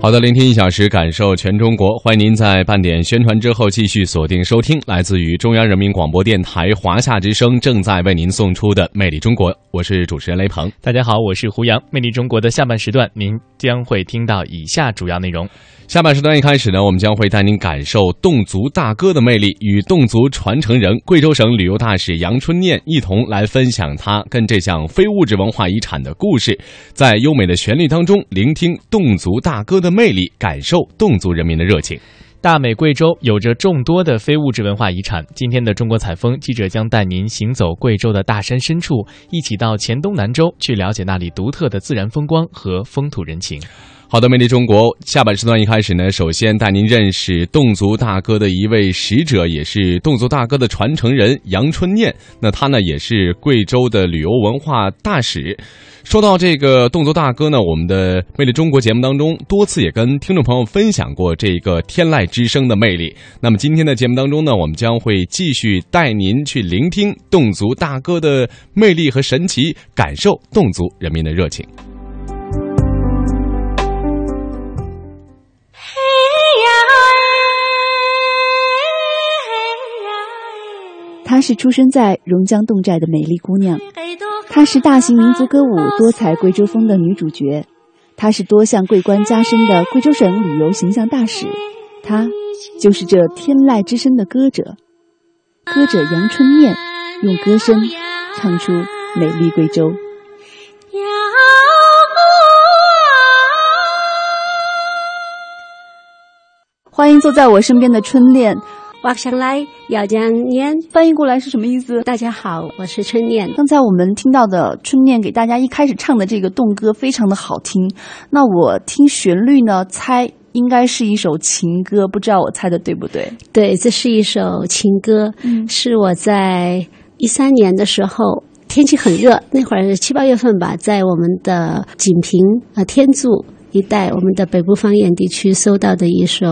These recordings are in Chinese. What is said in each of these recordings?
好的，聆听一小时，感受全中国。欢迎您在半点宣传之后继续锁定收听，来自于中央人民广播电台华夏之声正在为您送出的《魅力中国》，我是主持人雷鹏。大家好，我是胡杨。《魅力中国》的下半时段，您将会听到以下主要内容。下半时段一开始呢，我们将会带您感受侗族大歌的魅力，与侗族传承人、贵州省旅游大使杨春念一同来分享他跟这项非物质文化遗产的故事，在优美的旋律当中聆听侗族大歌的魅力，感受侗族人民的热情。大美贵州有着众多的非物质文化遗产。今天的中国采风记者将带您行走贵州的大山深处，一起到黔东南州去了解那里独特的自然风光和风土人情。好的，魅力中国下半时段一开始呢，首先带您认识侗族大歌的一位使者，也是侗族大歌的传承人杨春念。那他呢，也是贵州的旅游文化大使。说到这个侗族大歌呢，我们的魅力中国节目当中多次也跟听众朋友分享过这个天籁之声的魅力。那么今天的节目当中呢，我们将会继续带您去聆听侗族大歌的魅力和神奇，感受侗族人民的热情。她是出生在榕江侗寨的美丽姑娘，她是大型民族歌舞《多彩贵州风》的女主角，她是多项桂冠加身的贵州省旅游形象大使，她就是这天籁之声的歌者，歌者杨春念用歌声唱出美丽贵州。欢迎坐在我身边的春恋。我想来要讲念，翻译过来是什么意思？大家好，我是春念。刚才我们听到的春念给大家一开始唱的这个动歌非常的好听。那我听旋律呢，猜应该是一首情歌，不知道我猜的对不对？对，这是一首情歌，嗯，是我在一三年的时候，天气很热，那会儿七八月份吧，在我们的锦屏啊天柱。一带我们的北部方言地区搜到的一首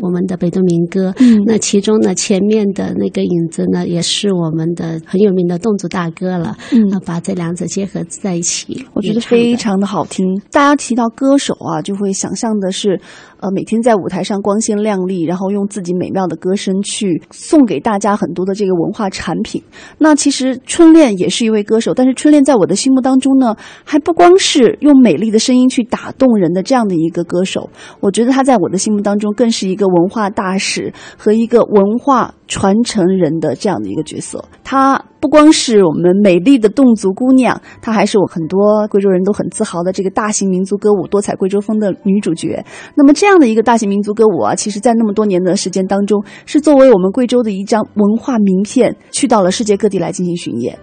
我们的北都民歌，嗯，那其中呢前面的那个影子呢也是我们的很有名的侗族大歌了，嗯，把这两者结合在一起，我觉得非常的好听。大家提到歌手啊，就会想象的是。呃，每天在舞台上光鲜亮丽，然后用自己美妙的歌声去送给大家很多的这个文化产品。那其实春恋也是一位歌手，但是春恋在我的心目当中呢，还不光是用美丽的声音去打动人的这样的一个歌手。我觉得他在我的心目当中更是一个文化大使和一个文化传承人的这样的一个角色。他不光是我们美丽的侗族姑娘，她还是我很多贵州人都很自豪的这个大型民族歌舞《多彩贵州风》的女主角。那么这这样的一个大型民族歌舞啊，其实，在那么多年的时间当中，是作为我们贵州的一张文化名片，去到了世界各地来进行巡演。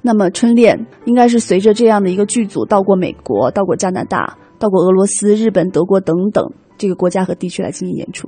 那么，春恋应该是随着这样的一个剧组到过美国、到过加拿大、到过俄罗斯、日本、德国等等这个国家和地区来进行演出。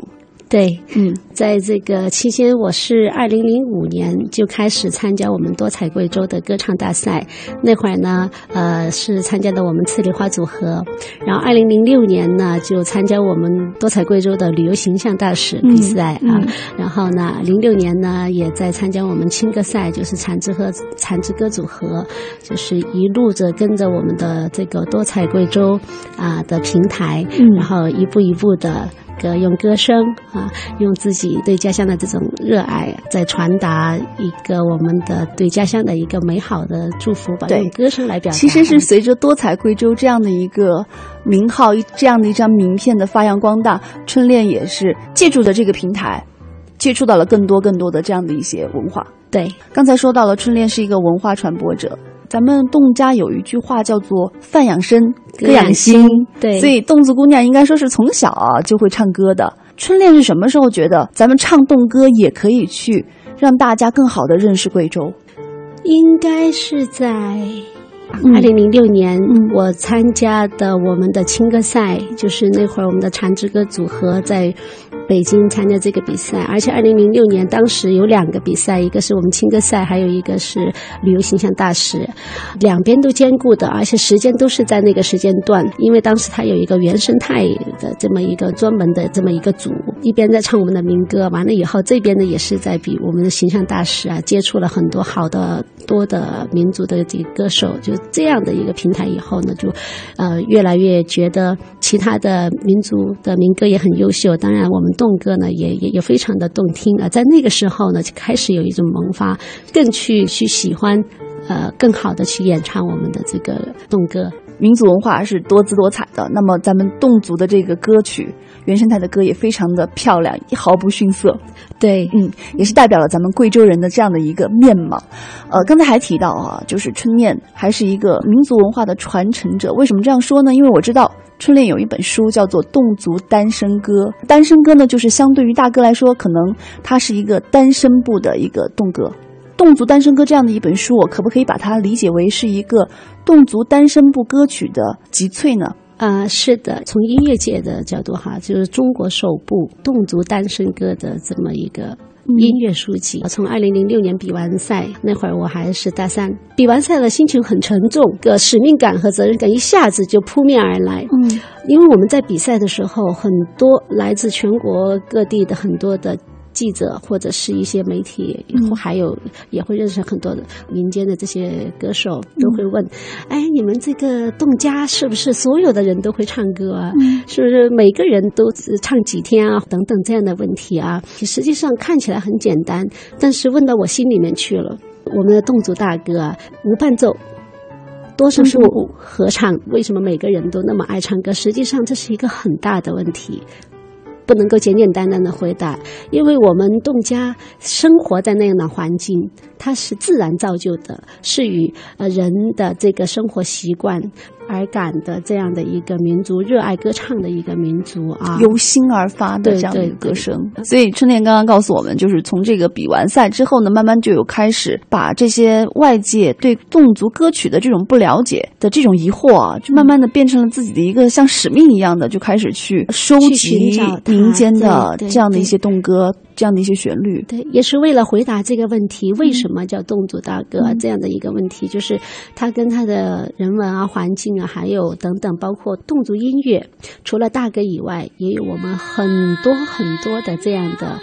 对，嗯，在这个期间，我是二零零五年就开始参加我们多彩贵州的歌唱大赛。那会儿呢，呃，是参加的我们刺梨花组合。然后二零零六年呢，就参加我们多彩贵州的旅游形象大使比赛啊。然后呢，零六年呢，也在参加我们青歌赛，就是产之和产之歌组合，就是一路着跟着我们的这个多彩贵州啊的平台，然后一步一步的。歌用歌声啊，用自己对家乡的这种热爱，在传达一个我们的对家乡的一个美好的祝福吧。用歌声来表达。其实是随着多彩贵州这样的一个名号，这样的一张名片的发扬光大，春恋也是借助的这个平台，接触到了更多更多的这样的一些文化。对，刚才说到了春恋是一个文化传播者。咱们侗家有一句话叫做“饭养身，歌养心”，对，所以侗族姑娘应该说是从小啊就会唱歌的。春恋是什么时候觉得咱们唱侗歌也可以去让大家更好的认识贵州？应该是在二零零六年，我参加的我们的青歌赛，就是那会儿我们的长之歌组合在北京参加这个比赛，而且二零零六年当时有两个比赛，一个是我们青歌赛，还有一个是旅游形象大使，两边都兼顾的，而且时间都是在那个时间段，因为当时他有一个原生态的这么一个专门的这么一个组，一边在唱我们的民歌，完了以后这边呢也是在比我们的形象大使啊，接触了很多好的多的民族的这个歌手，就这样的一个平台以后呢，就呃越来越觉得其他的民族的民歌也很优秀，当然我们动歌呢也也也非常的动听啊，在那个时候呢就开始有一种萌发，更去去喜欢，呃更好的去演唱我们的这个动歌。民族文化是多姿多彩的，那么咱们侗族的这个歌曲原生态的歌也非常的漂亮，毫不逊色。对，嗯，也是代表了咱们贵州人的这样的一个面貌。呃，刚才还提到啊，就是春念还是一个民族文化的传承者。为什么这样说呢？因为我知道春恋有一本书叫做《侗族单身歌》，单身歌呢，就是相对于大哥来说，可能它是一个单身部的一个动歌。侗族单身歌这样的一本书，我可不可以把它理解为是一个侗族单身部歌曲的集萃呢？啊、是的，从音乐界的角度哈，就是中国首部侗族单身歌的这么一个音乐书籍。从二零零六年比完赛那会儿，我还是大三，比完赛了，心情很沉重，个使命感和责任感一下子就扑面而来。嗯，因为我们在比赛的时候，很多来自全国各地的很多的记者或者是一些媒体，嗯还有也会认识很多的民间的这些歌手，都会问：哎，你们这个侗家是不是所有的人都会唱歌啊？是不是每个人都只唱几天啊？等等这样的问题啊，实际上看起来很简单，但是问到我心里面去了。我们的侗族大歌啊，无伴奏。多声部合唱，为什么每个人都那么爱唱歌？实际上这是一个很大的问题，不能够简简单单的回答，因为我们侗家生活在那样的环境，它是自然造就的，是与呃人的这个生活习惯而感的这样的一个民族，热爱歌唱的一个民族啊。由心而发的这样的一个对歌声。所以春恋刚刚告诉我们，就是从这个比完赛之后呢，慢慢就有开始把这些外界对侗族歌曲的这种不了解的这种疑惑啊，就慢慢的变成了自己的一个像使命一样的，就开始去收去集民间的这样的一些动歌，这样的一些旋律。对，也是为了回答这个问题，为什么叫侗族大歌、嗯。这样的一个问题，就是它跟它的人文啊、环境啊，还有等等，包括侗族音乐，除了大歌以外，也有我们很多很多的这样的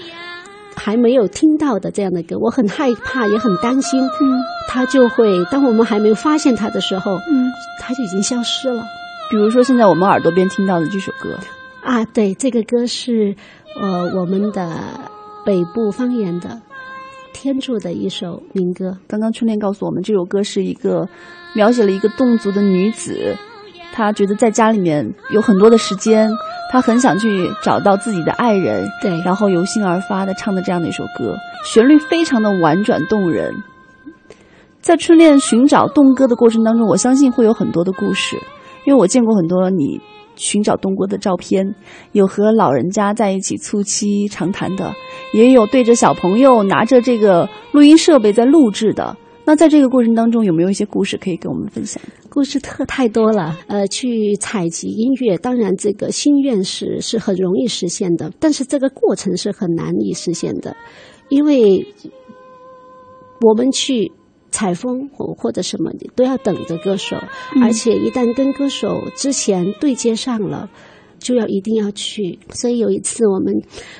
还没有听到的这样的歌，我很害怕，也很担心，嗯。它就会当我们还没有发现它的时候，嗯，它就已经消失了。比如说现在我们耳朵边听到的这首歌，啊，对，这个歌是呃我们的北部方言的天柱的一首民歌。刚刚春恋告诉我们，这首歌是一个描写了一个侗族的女子，她觉得在家里面有很多的时间，她很想去找到自己的爱人，对然后由心而发的唱的这样的一首歌，旋律非常的婉转动人。在春恋寻找侗歌的过程当中，我相信会有很多的故事，因为我见过很多你寻找东郭的照片，有和老人家在一起促膝长谈的，也有对着小朋友拿着这个录音设备在录制的。那在这个过程当中，有没有一些故事可以跟我们分享？故事特太多了，呃，去采集音乐，当然这个心愿是是很容易实现的，但是这个过程是很难以实现的，因为我们去采风或或者什么你都要等着歌手，而且一旦跟歌手之前对接上了。就要一定要去，所以有一次我们，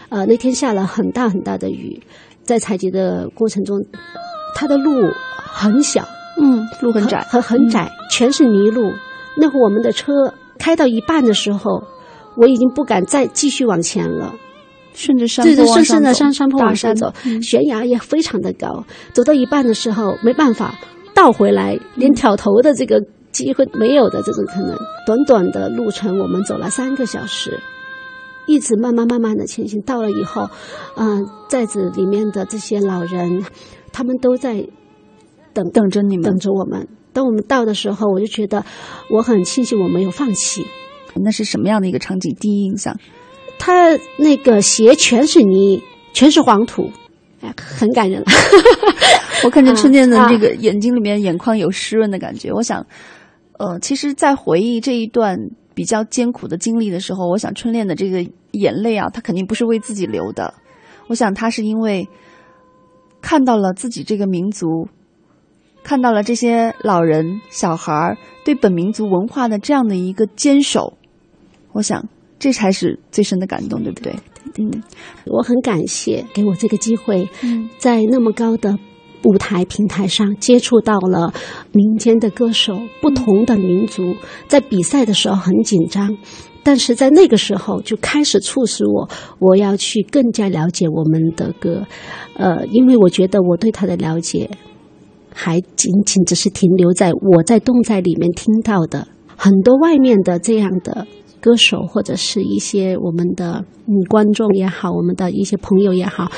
呃，那天下了很大很大的雨，在采集的过程中，它的路很小，嗯，路很窄，很很窄，全是泥路。那会儿我们的车开到一半的时候，我已经不敢再继续往前了。顺着山对对，坡顺顺着走山山坡往下走，嗯悬崖也非常的高。走到一半的时候，没办法倒回来，连挑头的这个机会没有的这种可能。短短的路程，我们走了三个小时，一直慢慢慢慢的前行。到了以后，嗯、寨子里面的这些老人，他们都在等等着你们等。着我们。当我们到的时候，我就觉得我很庆幸我没有放弃。那是什么样的一个场景？第一印象，他那个鞋全是泥，全是黄土，哎，很感人了。我看见春天的啊这个眼睛里面眼眶有湿润的感觉。我想，呃，其实，在回忆这一段比较艰苦的经历的时候，我想春恋的这个眼泪啊，他肯定不是为自己流的。我想他是因为看到了自己这个民族，看到了这些老人小孩儿对本民族文化的这样的一个坚守。我想这才是最深的感动，对不对？嗯，我很感谢给我这个机会，嗯在那么高的舞台平台上接触到了民间的歌手，不同的民族，在比赛的时候很紧张。但是在那个时候就开始促使我，我要去更加了解我们的歌，呃，因为我觉得我对他的了解还仅仅只是停留在我在动在里面听到的很多外面的这样的歌手或者是一些我们的嗯观众也好，我们的一些朋友也好，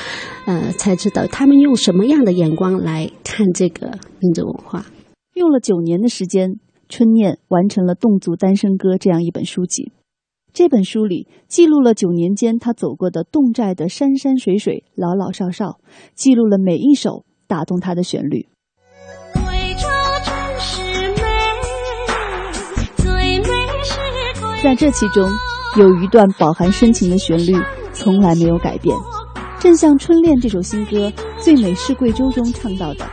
呃，才知道他们用什么样的眼光来看这个民族文化。用了九年的时间，春念完成了《侗族单身歌》这样一本书籍。这本书里记录了九年间他走过的侗寨的山山水水、老老少少，记录了每一首打动他的旋律。在这其中，有一段饱含深情的旋律从来没有改变，正像《春恋》这首新歌《最美是贵州》中唱到的，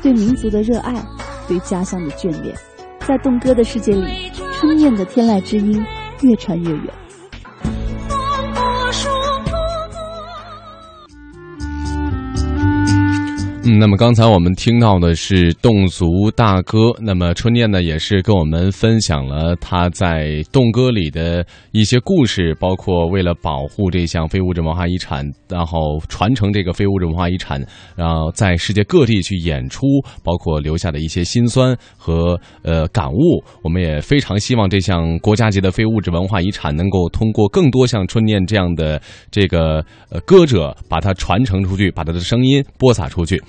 对民族的热爱，对家乡的眷恋，在动歌的世界里，春燕的天籁之音越传越远。嗯，那么刚才我们听到的是侗族大歌，那么春念呢也是跟我们分享了他在侗歌里的一些故事，包括为了保护这项非物质文化遗产，然后传承这个非物质文化遗产，然后在世界各地去演出，包括留下的一些辛酸和呃感悟。我们也非常希望这项国家级的非物质文化遗产能够通过更多像春念这样的这个呃歌者，把它传承出去，把他的声音播撒出去。